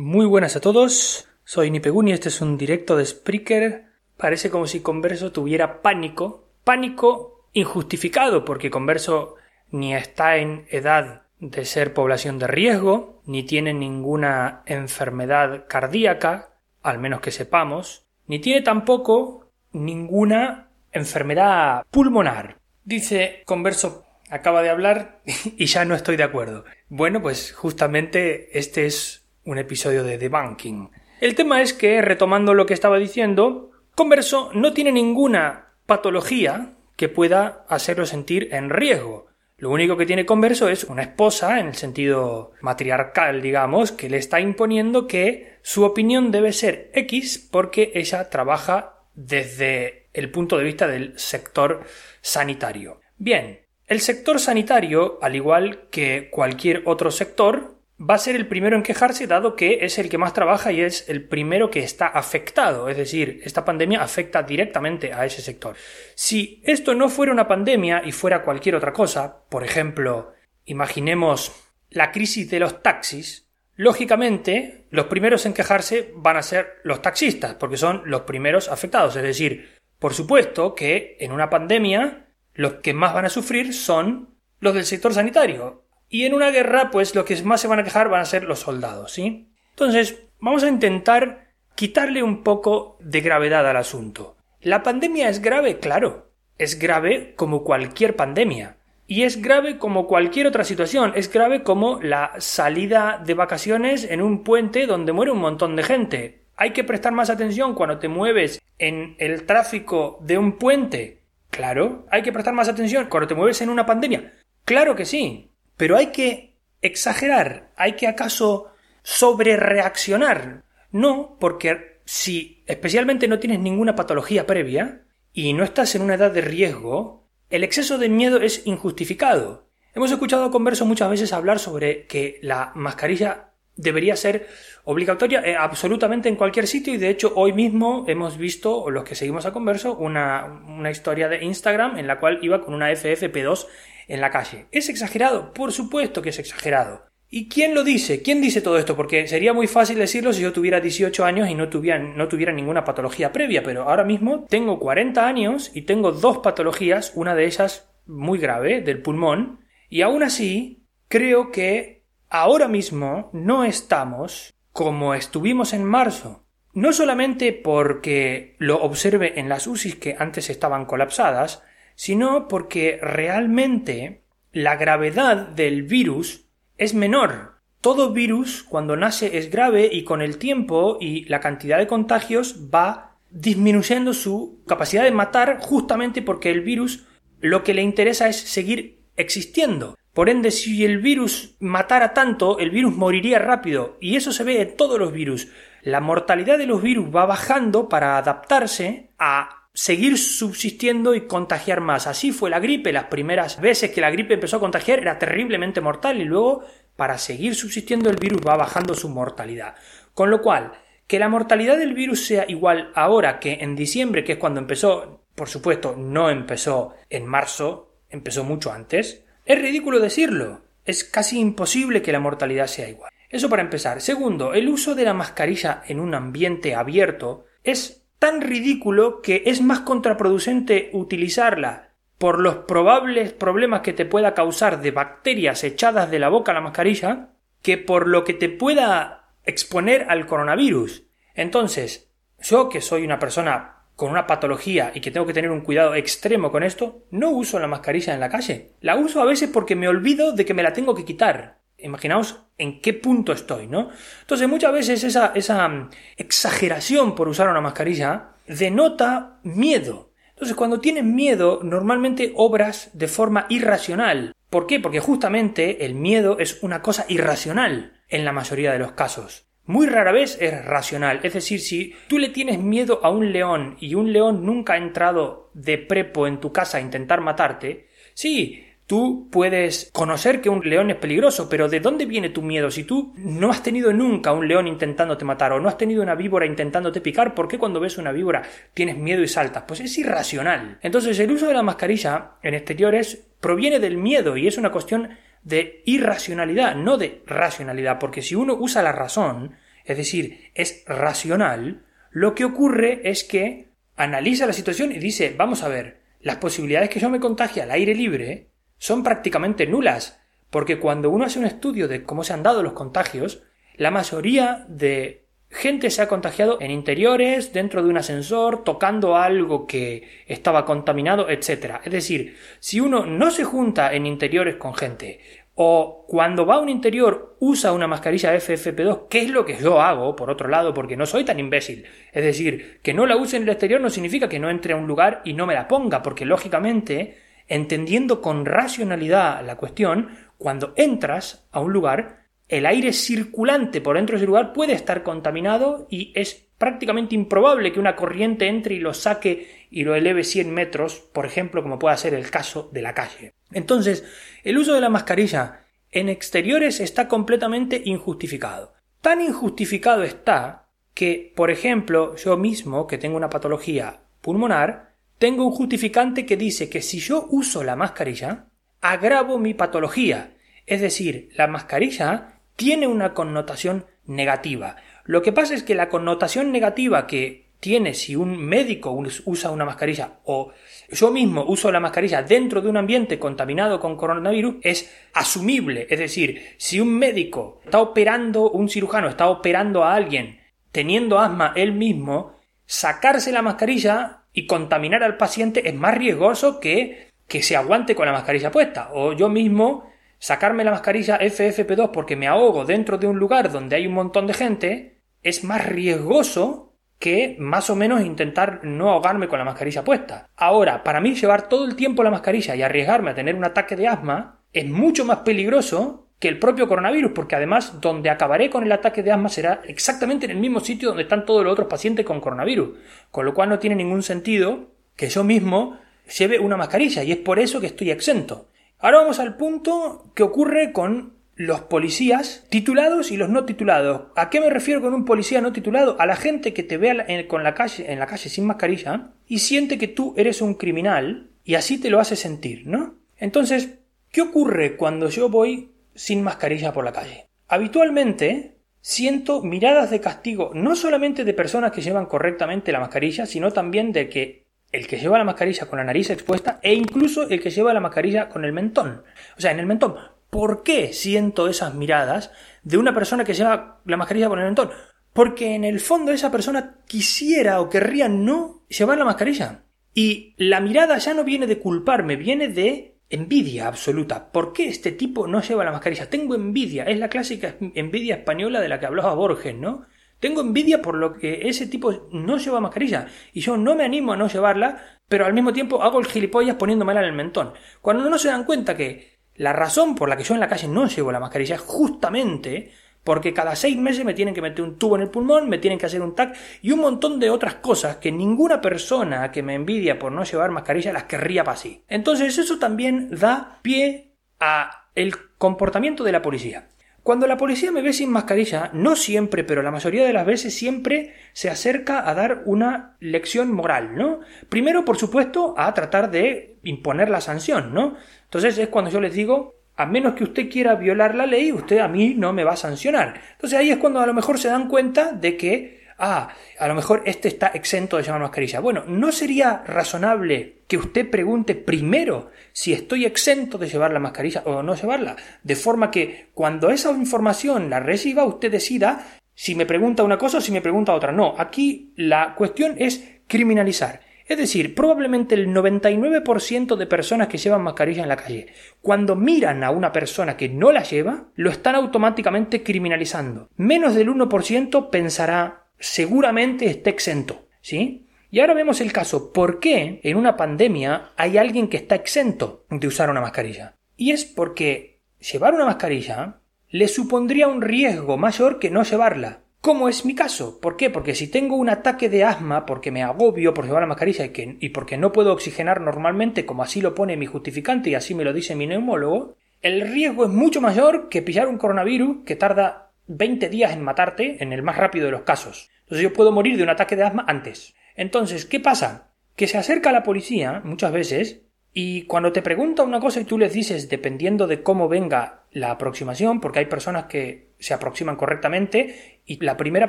Muy buenas a todos, soy Nipeguni este es un directo de Spreaker. Parece como si Converso tuviera pánico, pánico injustificado, porque Converso ni está en edad de ser población de riesgo, ni tiene ninguna enfermedad cardíaca, al menos que sepamos, ni tiene tampoco ninguna enfermedad pulmonar. Dice Converso acaba de hablar y ya no estoy de acuerdo. Bueno, pues justamente este es un episodio de debunking. El tema es que, retomando lo que estaba diciendo, Converso no tiene ninguna patología que pueda hacerlo sentir en riesgo. Lo único que tiene Converso es una esposa, en el sentido matriarcal, digamos, que le está imponiendo que su opinión debe ser X porque ella trabaja desde el punto de vista del sector sanitario. Bien, el sector sanitario, al igual que cualquier otro sector, va a ser el primero en quejarse dado que es el que más trabaja y es el primero que está afectado. Es decir, esta pandemia afecta directamente a ese sector. Si esto no fuera una pandemia y fuera cualquier otra cosa, por ejemplo, imaginemos la crisis de los taxis, lógicamente los primeros en quejarse van a ser los taxistas, porque son los primeros afectados. Es decir, por supuesto que en una pandemia los que más van a sufrir son los del sector sanitario, y en una guerra, pues lo que más se van a quejar van a ser los soldados, ¿sí? Entonces, vamos a intentar quitarle un poco de gravedad al asunto. ¿La pandemia es grave? Claro. Es grave como cualquier pandemia. Y es grave como cualquier otra situación. Es grave como la salida de vacaciones en un puente donde muere un montón de gente. Hay que prestar más atención cuando te mueves en el tráfico de un puente. Claro, hay que prestar más atención cuando te mueves en una pandemia. Claro que sí. Pero hay que exagerar, hay que acaso sobrereaccionar. No, porque si especialmente no tienes ninguna patología previa y no estás en una edad de riesgo, el exceso de miedo es injustificado. Hemos escuchado a Converso muchas veces hablar sobre que la mascarilla debería ser obligatoria eh, absolutamente en cualquier sitio y de hecho hoy mismo hemos visto, los que seguimos a Converso, una, una historia de Instagram en la cual iba con una FFP2 en la calle. ¿Es exagerado? Por supuesto que es exagerado. ¿Y quién lo dice? ¿Quién dice todo esto? Porque sería muy fácil decirlo si yo tuviera 18 años y no tuviera, ninguna patología previa, pero ahora mismo tengo 40 años y tengo dos patologías, una de ellas muy grave, del pulmón, y aún así creo que ahora mismo no estamos como estuvimos en marzo. No solamente porque lo observe en las UCIs que antes estaban colapsadas, sino porque realmente la gravedad del virus es menor. Todo virus cuando nace es grave y con el tiempo y la cantidad de contagios va disminuyendo su capacidad de matar justamente porque el virus lo que le interesa es seguir existiendo. Por ende, si el virus matara tanto, el virus moriría rápido. Y eso se ve en todos los virus. La mortalidad de los virus va bajando para adaptarse a seguir subsistiendo y contagiar más. Así fue la gripe. Las primeras veces que la gripe empezó a contagiar era terriblemente mortal y luego, para seguir subsistiendo, el virus va bajando su mortalidad. Con lo cual, que la mortalidad del virus sea igual ahora que en diciembre, que es cuando empezó, por supuesto, no empezó en marzo, empezó mucho antes, es ridículo decirlo. Es casi imposible que la mortalidad sea igual. Eso para empezar. Segundo, el uso de la mascarilla en un ambiente abierto es tan ridículo que es más contraproducente utilizarla por los probables problemas que te pueda causar de bacterias echadas de la boca a la mascarilla que por lo que te pueda exponer al coronavirus. Entonces, yo que soy una persona con una patología y que tengo que tener un cuidado extremo con esto, no uso la mascarilla en la calle. La uso a veces porque me olvido de que me la tengo que quitar. Imaginaos en qué punto estoy, ¿no? Entonces muchas veces esa, esa mm, exageración por usar una mascarilla denota miedo. Entonces cuando tienes miedo normalmente obras de forma irracional. ¿Por qué? Porque justamente el miedo es una cosa irracional en la mayoría de los casos. Muy rara vez es racional. Es decir, si tú le tienes miedo a un león y un león nunca ha entrado de prepo en tu casa a intentar matarte, sí, Tú puedes conocer que un león es peligroso, pero ¿de dónde viene tu miedo? Si tú no has tenido nunca un león intentándote matar o no has tenido una víbora intentándote picar, ¿por qué cuando ves una víbora tienes miedo y saltas? Pues es irracional. Entonces el uso de la mascarilla en exteriores proviene del miedo y es una cuestión de irracionalidad, no de racionalidad, porque si uno usa la razón, es decir, es racional, lo que ocurre es que analiza la situación y dice, vamos a ver, las posibilidades que yo me contagie al aire libre son prácticamente nulas, porque cuando uno hace un estudio de cómo se han dado los contagios, la mayoría de gente se ha contagiado en interiores, dentro de un ascensor, tocando algo que estaba contaminado, etc. Es decir, si uno no se junta en interiores con gente, o cuando va a un interior usa una mascarilla FFP2, ¿qué es lo que yo hago, por otro lado, porque no soy tan imbécil. Es decir, que no la use en el exterior no significa que no entre a un lugar y no me la ponga, porque lógicamente, entendiendo con racionalidad la cuestión, cuando entras a un lugar, el aire circulante por dentro de ese lugar puede estar contaminado y es prácticamente improbable que una corriente entre y lo saque y lo eleve 100 metros, por ejemplo, como puede ser el caso de la calle. Entonces, el uso de la mascarilla en exteriores está completamente injustificado. Tan injustificado está que, por ejemplo, yo mismo, que tengo una patología pulmonar, tengo un justificante que dice que si yo uso la mascarilla, agravo mi patología. Es decir, la mascarilla tiene una connotación negativa. Lo que pasa es que la connotación negativa que tiene si un médico usa una mascarilla o yo mismo uso la mascarilla dentro de un ambiente contaminado con coronavirus es asumible. Es decir, si un médico está operando, un cirujano está operando a alguien teniendo asma él mismo, sacarse la mascarilla y contaminar al paciente es más riesgoso que que se aguante con la mascarilla puesta. O yo mismo sacarme la mascarilla FFP2 porque me ahogo dentro de un lugar donde hay un montón de gente es más riesgoso que más o menos intentar no ahogarme con la mascarilla puesta. Ahora, para mí llevar todo el tiempo la mascarilla y arriesgarme a tener un ataque de asma es mucho más peligroso que el propio coronavirus, porque además donde acabaré con el ataque de asma será exactamente en el mismo sitio donde están todos los otros pacientes con coronavirus, con lo cual no tiene ningún sentido que yo mismo lleve una mascarilla y es por eso que estoy exento. Ahora vamos al punto que ocurre con los policías titulados y los no titulados. ¿A qué me refiero con un policía no titulado? A la gente que te ve en, con la calle, en la calle sin mascarilla y siente que tú eres un criminal y así te lo hace sentir, ¿no? Entonces, ¿qué ocurre cuando yo voy sin mascarilla por la calle? Habitualmente siento miradas de castigo no solamente de personas que llevan correctamente la mascarilla, sino también de que el que lleva la mascarilla con la nariz expuesta e incluso el que lleva la mascarilla con el mentón. O sea, en el mentón. ¿Por qué siento esas miradas de una persona que lleva la mascarilla por el mentón? Porque en el fondo esa persona quisiera o querría no llevar la mascarilla. Y la mirada ya no viene de culparme, viene de envidia absoluta. ¿Por qué este tipo no lleva la mascarilla? Tengo envidia. Es la clásica envidia española de la que hablaba Borges, ¿no? Tengo envidia por lo que ese tipo no lleva mascarilla y yo no me animo a no llevarla, pero al mismo tiempo hago el gilipollas poniéndomela en el mentón. Cuando no se dan cuenta que la razón por la que yo en la calle no llevo la mascarilla es justamente porque cada seis meses me tienen que meter un tubo en el pulmón, me tienen que hacer un TAC y un montón de otras cosas que ninguna persona que me envidia por no llevar mascarilla las querría para sí. Entonces eso también da pie a el comportamiento de la policía. Cuando la policía me ve sin mascarilla, no siempre, pero la mayoría de las veces siempre se acerca a dar una lección moral, ¿no? Primero, por supuesto, a tratar de imponer la sanción, ¿no? Entonces es cuando yo les digo, a menos que usted quiera violar la ley, usted a mí no me va a sancionar. Entonces ahí es cuando a lo mejor se dan cuenta de que, ah, a lo mejor este está exento de llevar mascarilla. Bueno, ¿no sería razonable que usted pregunte primero si estoy exento de llevar la mascarilla o no llevarla? De forma que cuando esa información la reciba, usted decida si me pregunta una cosa o si me pregunta otra. No, aquí la cuestión es criminalizar. Es decir, probablemente el 99% de personas que llevan mascarilla en la calle, cuando miran a una persona que no la lleva, lo están automáticamente criminalizando. Menos del 1% pensará, seguramente esté exento. ¿Sí? Y ahora vemos el caso, ¿por qué en una pandemia hay alguien que está exento de usar una mascarilla? Y es porque llevar una mascarilla le supondría un riesgo mayor que no llevarla. ¿Cómo es mi caso. ¿Por qué? Porque si tengo un ataque de asma, porque me agobio por llevar la mascarilla y, y porque no puedo oxigenar normalmente, como así lo pone mi justificante y así me lo dice mi neumólogo, el riesgo es mucho mayor que pillar un coronavirus que tarda 20 días en matarte en el más rápido de los casos. Entonces yo puedo morir de un ataque de asma antes. Entonces, ¿qué pasa? Que se acerca la policía muchas veces y cuando te pregunta una cosa y tú les dices, dependiendo de cómo venga la aproximación, porque hay personas que se aproximan correctamente y la primera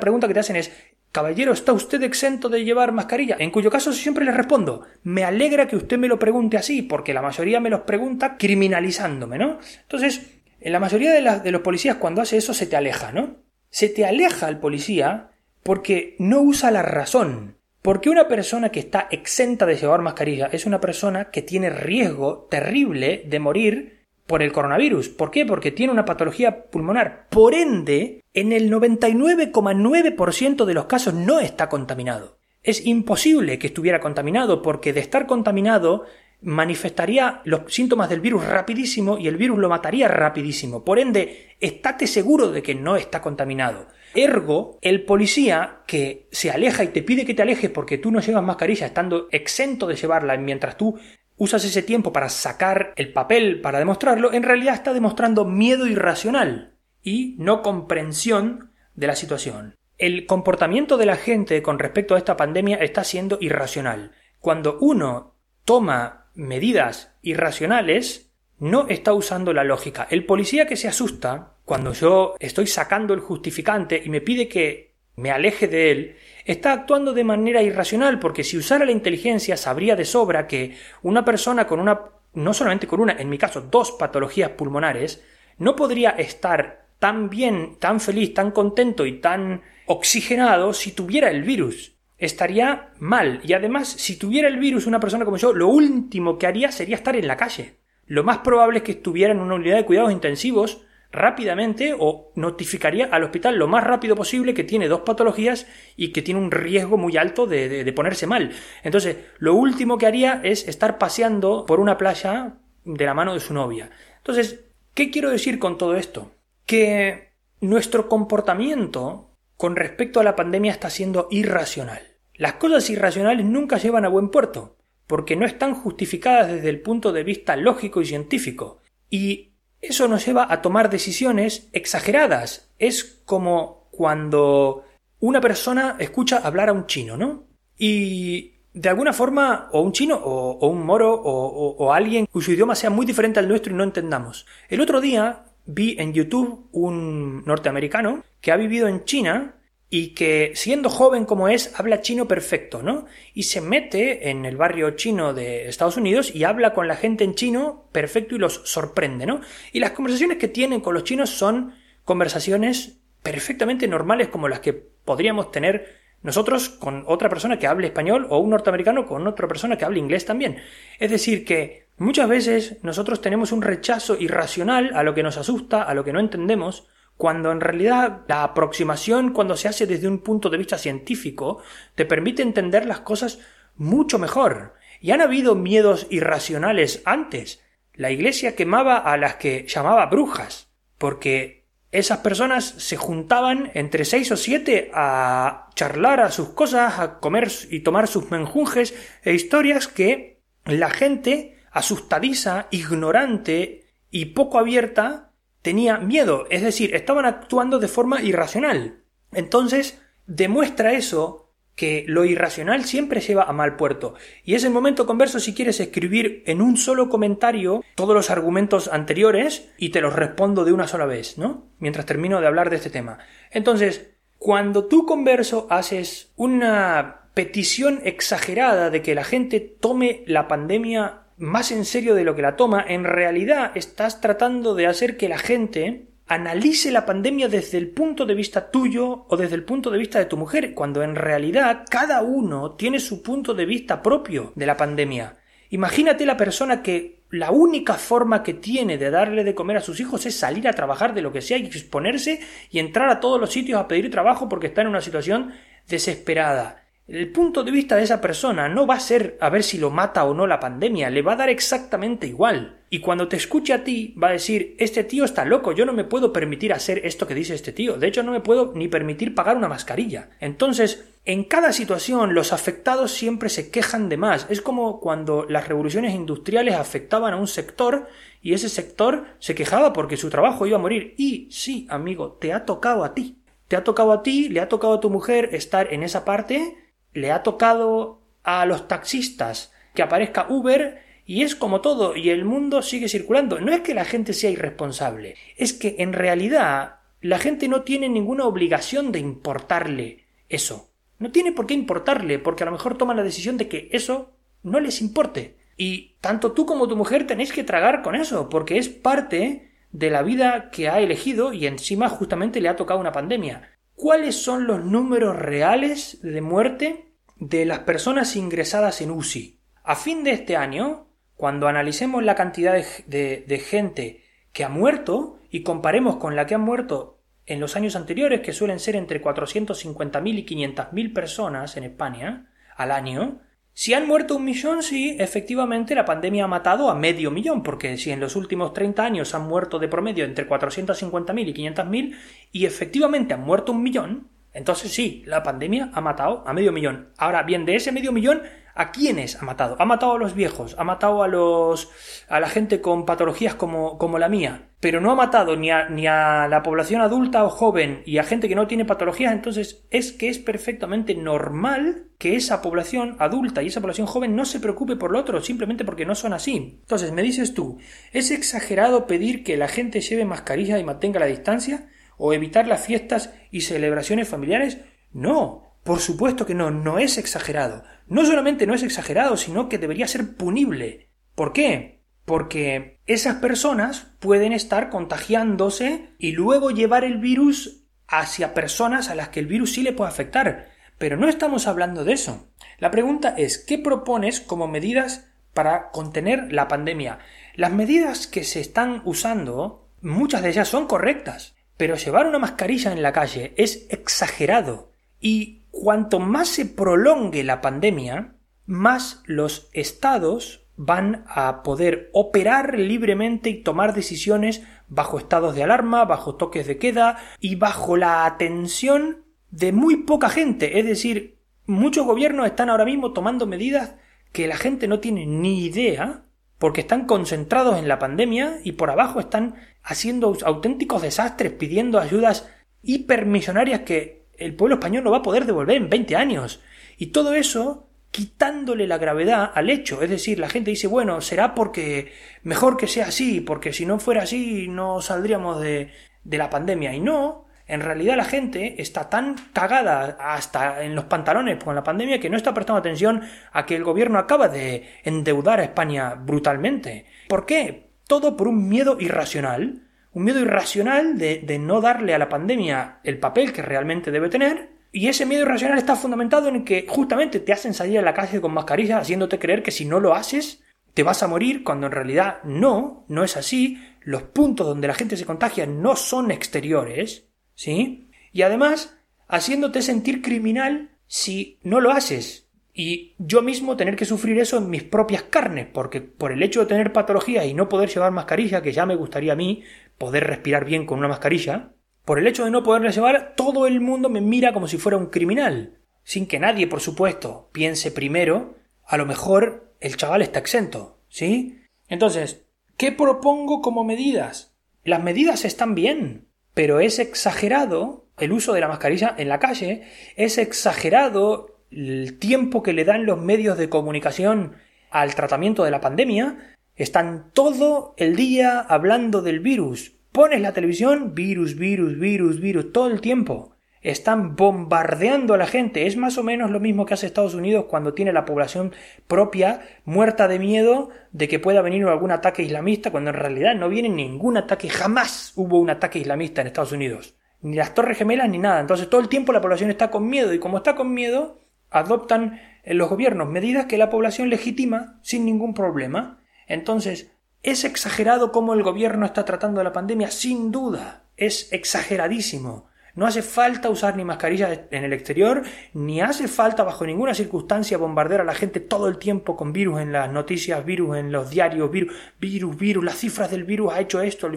pregunta que te hacen es Caballero, ¿está usted exento de llevar mascarilla? En cuyo caso siempre le respondo, me alegra que usted me lo pregunte así, porque la mayoría me los pregunta criminalizándome, ¿no? Entonces, en la mayoría de, los policías cuando hace eso se te aleja, ¿no? Se te aleja el policía porque no usa la razón. Porque una persona que está exenta de llevar mascarilla es una persona que tiene riesgo terrible de morir por el coronavirus. ¿Por qué? Porque tiene una patología pulmonar. Por ende, en el 99,9% de los casos no está contaminado. Es imposible que estuviera contaminado porque de estar contaminado manifestaría los síntomas del virus rapidísimo y el virus lo mataría rapidísimo. Por ende, estate seguro de que no está contaminado. Ergo, el policía que se aleja y te pide que te alejes porque tú no llevas mascarilla estando exento de llevarla mientras tú usas ese tiempo para sacar el papel para demostrarlo, en realidad está demostrando miedo irracional y no comprensión de la situación. El comportamiento de la gente con respecto a esta pandemia está siendo irracional. Cuando uno toma medidas irracionales, no está usando la lógica. El policía que se asusta cuando yo estoy sacando el justificante y me pide que me aleje de él, está actuando de manera irracional, porque si usara la inteligencia sabría de sobra que una persona con una, no solamente con una, en mi caso, dos patologías pulmonares, no podría estar tan bien, tan feliz, tan contento y tan oxigenado si tuviera el virus. Estaría mal. Y además, si tuviera el virus una persona como yo, lo último que haría sería estar en la calle. Lo más probable es que estuviera en una unidad de cuidados intensivos rápidamente o notificaría al hospital lo más rápido posible que tiene dos patologías y que tiene un riesgo muy alto de, ponerse mal. Entonces, lo último que haría es estar paseando por una playa de la mano de su novia. Entonces, ¿qué quiero decir con todo esto? Que nuestro comportamiento con respecto a la pandemia está siendo irracional. Las cosas irracionales nunca llevan a buen puerto, porque no están justificadas desde el punto de vista lógico y científico. Y eso nos lleva a tomar decisiones exageradas. Es como cuando una persona escucha hablar a un chino, ¿no? Y de alguna forma, o un chino, o, un moro, o, alguien cuyo idioma sea muy diferente al nuestro y no entendamos. El otro día vi en YouTube un norteamericano que ha vivido en China y que siendo joven como es habla chino perfecto, ¿no? Y se mete en el barrio chino de Estados Unidos y habla con la gente en chino perfecto y los sorprende, ¿no? Y las conversaciones que tienen con los chinos son conversaciones perfectamente normales como las que podríamos tener nosotros con otra persona que hable español o un norteamericano con otra persona que hable inglés también. Es decir, que muchas veces nosotros tenemos un rechazo irracional a lo que nos asusta, a lo que no entendemos, cuando en realidad la aproximación cuando se hace desde un punto de vista científico te permite entender las cosas mucho mejor. Y han habido miedos irracionales antes. La Iglesia quemaba a las que llamaba brujas, porque esas personas se juntaban entre seis o siete a charlar a sus cosas, a comer y tomar sus menjunjes e historias que la gente asustadiza, ignorante y poco abierta tenía miedo, es decir, estaban actuando de forma irracional. Entonces, demuestra eso que lo irracional siempre lleva a mal puerto. Y es el momento converso si quieres escribir en un solo comentario todos los argumentos anteriores y te los respondo de una sola vez, ¿no? Mientras termino de hablar de este tema. Entonces, cuando tú converso haces una petición exagerada de que la gente tome la pandemia más en serio de lo que la toma, en realidad estás tratando de hacer que la gente analice la pandemia desde el punto de vista tuyo o desde el punto de vista de tu mujer, cuando en realidad cada uno tiene su punto de vista propio de la pandemia. Imagínate la persona que la única forma que tiene de darle de comer a sus hijos es salir a trabajar de lo que sea y exponerse y entrar a todos los sitios a pedir trabajo porque está en una situación desesperada. El punto de vista de esa persona no va a ser a ver si lo mata o no la pandemia, le va a dar exactamente igual. Y cuando te escuche a ti, va a decir, este tío está loco, yo no me puedo permitir hacer esto que dice este tío, de hecho no me puedo ni permitir pagar una mascarilla. Entonces, en cada situación los afectados siempre se quejan de más. Es como cuando las revoluciones industriales afectaban a un sector y ese sector se quejaba porque su trabajo iba a morir. Y sí, amigo, te ha tocado a ti. Te ha tocado a ti, le ha tocado a tu mujer estar en esa parte le ha tocado a los taxistas que aparezca Uber Y es como todo, y el mundo sigue circulando. No es que la gente sea irresponsable, es que en realidad la gente no tiene ninguna obligación de importarle eso. No tiene por qué importarle, porque a lo mejor toma la decisión de que eso no les importe. Y tanto tú como tu mujer tenéis que tragar con eso, porque es parte de la vida que ha elegido y encima justamente le ha tocado una pandemia. ¿Cuáles son los números reales de muerte de las personas ingresadas en UCI? A fin de este año, cuando analicemos la cantidad de, gente que ha muerto y comparemos con la que han muerto en los años anteriores, que suelen ser entre 450.000 y 500.000 personas en España al año, si han muerto un millón, sí, efectivamente la pandemia ha matado a medio millón, porque si en los últimos 30 años han muerto de promedio entre 450.000 y 500.000 y efectivamente han muerto un millón, entonces sí, la pandemia ha matado a medio millón. Ahora bien, de ese medio millón ¿A quiénes ha matado? Ha matado a los viejos, ha matado a los a la gente con patologías como, como la mía, pero no ha matado ni a, ni a la población adulta o joven y a gente que no tiene patologías, entonces es que es perfectamente normal que esa población adulta y esa población joven no se preocupe por lo otro, simplemente porque no son así. Entonces, me dices tú, ¿es exagerado pedir que la gente lleve mascarilla y mantenga la distancia? ¿O evitar las fiestas y celebraciones familiares? No, por supuesto que no, no es exagerado. No solamente no es exagerado, sino que debería ser punible. ¿Por qué? Porque esas personas pueden estar contagiándose y luego llevar el virus hacia personas a las que el virus sí le puede afectar. Pero no estamos hablando de eso. La pregunta es, ¿qué propones como medidas para contener la pandemia? Las medidas que se están usando, muchas de ellas son correctas, pero llevar una mascarilla en la calle es exagerado. Y cuanto más se prolongue la pandemia, más los estados van a poder operar libremente y tomar decisiones bajo estados de alarma, bajo toques de queda y bajo la atención de muy poca gente. Es decir, muchos gobiernos están ahora mismo tomando medidas que la gente no tiene ni idea porque están concentrados en la pandemia y por abajo están haciendo auténticos desastres pidiendo ayudas hipermillonarias que el pueblo español no va a poder devolver en 20 años. Y todo eso quitándole la gravedad al hecho. Es decir, la gente dice, bueno, será porque mejor que sea así, porque si no fuera así no saldríamos de, de la pandemia. Y no, en realidad la gente está tan cagada hasta en los pantalones con la pandemia que no está prestando atención a que el gobierno acaba de endeudar a España brutalmente. ¿Por qué? Todo por un miedo irracional un miedo irracional de, no darle a la pandemia el papel que realmente debe tener, y ese miedo irracional está fundamentado en que justamente te hacen salir a la calle con mascarilla haciéndote creer que si no lo haces te vas a morir cuando en realidad no, no es así, los puntos donde la gente se contagia no son exteriores, ¿sí? Y además haciéndote sentir criminal si no lo haces. Y yo mismo tener que sufrir eso en mis propias carnes, porque por el hecho de tener patología y no poder llevar mascarilla, que ya me gustaría a mí, poder respirar bien con una mascarilla, por el hecho de no poderla llevar, todo el mundo me mira como si fuera un criminal. Sin que nadie, por supuesto, piense primero, a lo mejor el chaval está exento, ¿sí? Entonces, ¿qué propongo como medidas? Las medidas están bien, pero es exagerado el uso de la mascarilla en la calle, es exagerado el tiempo que le dan los medios de comunicación al tratamiento de la pandemia, están todo el día hablando del virus. Pones la televisión, virus, virus, virus, virus, todo el tiempo. Están bombardeando a la gente. Es más o menos lo mismo que hace Estados Unidos cuando tiene la población propia muerta de miedo de que pueda venir algún ataque islamista, cuando en realidad no viene ningún ataque. Jamás hubo un ataque islamista en Estados Unidos. Ni las Torres Gemelas ni nada. Entonces todo el tiempo la población está con miedo y como está con miedo, adoptan los gobiernos medidas que la población legitima sin ningún problema. Entonces, ¿es exagerado cómo el gobierno está tratando la pandemia? Sin duda, es exageradísimo. No hace falta usar ni mascarilla en el exterior, ni hace falta bajo ninguna circunstancia bombardear a la gente todo el tiempo con virus en las noticias, virus en los diarios, virus, virus, virus, las cifras del virus ha hecho esto.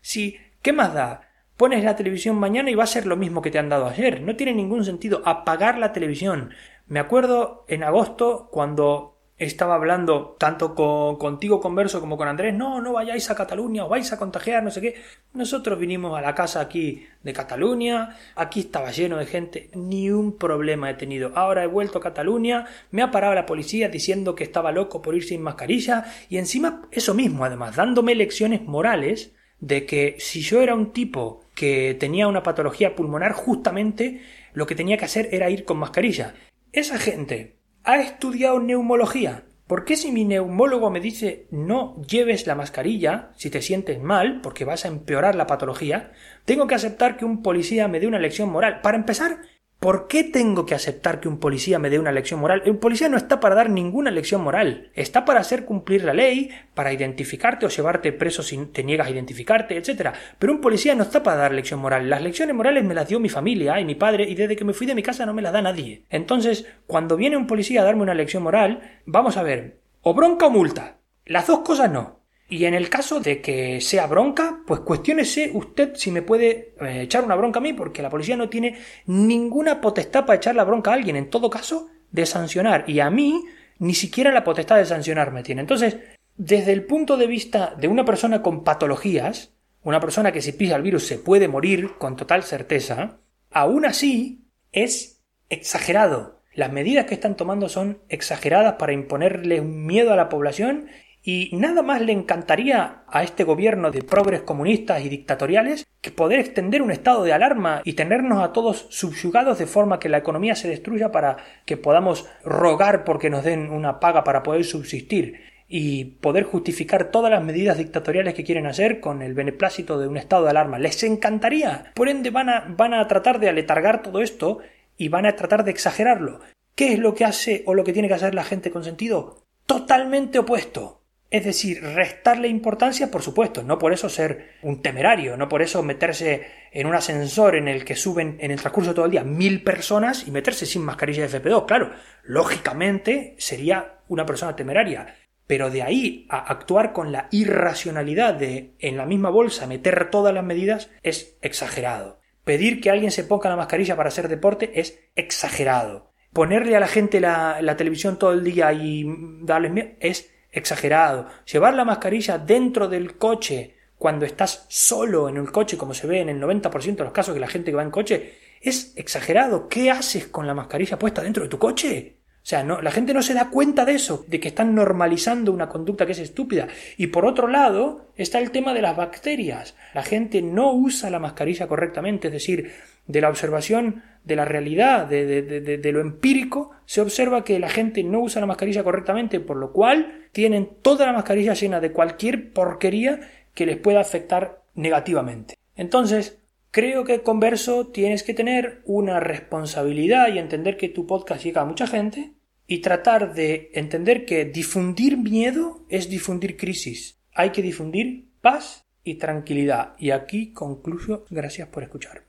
Sí, ¿qué más da? Pones la televisión mañana y va a ser lo mismo que te han dado ayer. No tiene ningún sentido apagar la televisión. Me acuerdo en agosto cuando estaba hablando tanto con, contigo converso como con Andrés, no, no vayáis a Cataluña, os vais a contagiar, no sé qué. Nosotros vinimos a la casa aquí de Cataluña, aquí estaba lleno de gente, ni un problema he tenido. Ahora he vuelto a Cataluña, me ha parado la policía diciendo que estaba loco por ir sin mascarilla y encima eso mismo, además, dándome lecciones morales de que si yo era un tipo que tenía una patología pulmonar, justamente lo que tenía que hacer era ir con mascarilla. Esa gente ha estudiado neumología. ¿Por qué si mi neumólogo me dice no lleves la mascarilla si te sientes mal, porque vas a empeorar la patología, tengo que aceptar que un policía me dé una lección moral? Para empezar, ¿Por qué tengo que aceptar que un policía me dé una lección moral? Un policía no está para dar ninguna lección moral. Está para hacer cumplir la ley, para identificarte o llevarte preso si te niegas a identificarte, etc. Pero un policía no está para dar lección moral. Las lecciones morales me las dio mi familia y mi padre y desde que me fui de mi casa no me las da nadie. Entonces, cuando viene un policía a darme una lección moral, vamos a ver, o bronca o multa. Las dos cosas no. Y en el caso de que sea bronca, pues cuestiónese usted si me puede eh, echar una bronca a mí, porque la policía no tiene ninguna potestad para echar la bronca a alguien, en todo caso, de sancionar. Y a mí, ni siquiera la potestad de sancionar me tiene. Entonces, desde el punto de vista de una persona con patologías, una persona que si pisa el virus se puede morir con total certeza, aún así es exagerado. Las medidas que están tomando son exageradas para imponerle un miedo a la población y nada más le encantaría a este gobierno de progres comunistas y dictatoriales que poder extender un estado de alarma y tenernos a todos subyugados de forma que la economía se destruya para que podamos rogar porque nos den una paga para poder subsistir y poder justificar todas las medidas dictatoriales que quieren hacer con el beneplácito de un estado de alarma. Les encantaría. Por ende van a, van a tratar de aletargar todo esto y van a tratar de exagerarlo. ¿Qué es lo que hace o lo que tiene que hacer la gente con sentido? Totalmente opuesto es decir, restarle importancia, por supuesto, no por eso ser un temerario, no por eso meterse en un ascensor en el que suben en el transcurso de todo el día mil personas y meterse sin mascarilla de FP2. Claro, lógicamente sería una persona temeraria. Pero de ahí a actuar con la irracionalidad de en la misma bolsa meter todas las medidas es exagerado. Pedir que alguien se ponga la mascarilla para hacer deporte es exagerado. Ponerle a la gente la, la televisión todo el día y darles miedo es exagerado. Llevar la mascarilla dentro del coche cuando estás solo en el coche, como se ve en el 90% de los casos que la gente que va en coche, es exagerado. ¿Qué haces con la mascarilla puesta dentro de tu coche? O sea, no, la gente no se da cuenta de eso, de que están normalizando una conducta que es estúpida. Y por otro lado, está el tema de las bacterias. La gente no usa la mascarilla correctamente, es decir, de la observación de la realidad, de, de, lo empírico, se observa que la gente no usa la mascarilla correctamente, por lo cual tienen toda la mascarilla llena de cualquier porquería que les pueda afectar negativamente. Entonces, creo que converso tienes que tener una responsabilidad y entender que tu podcast llega a mucha gente y tratar de entender que difundir miedo es difundir crisis. Hay que difundir paz y tranquilidad. Y aquí concluyo. Gracias por escuchar.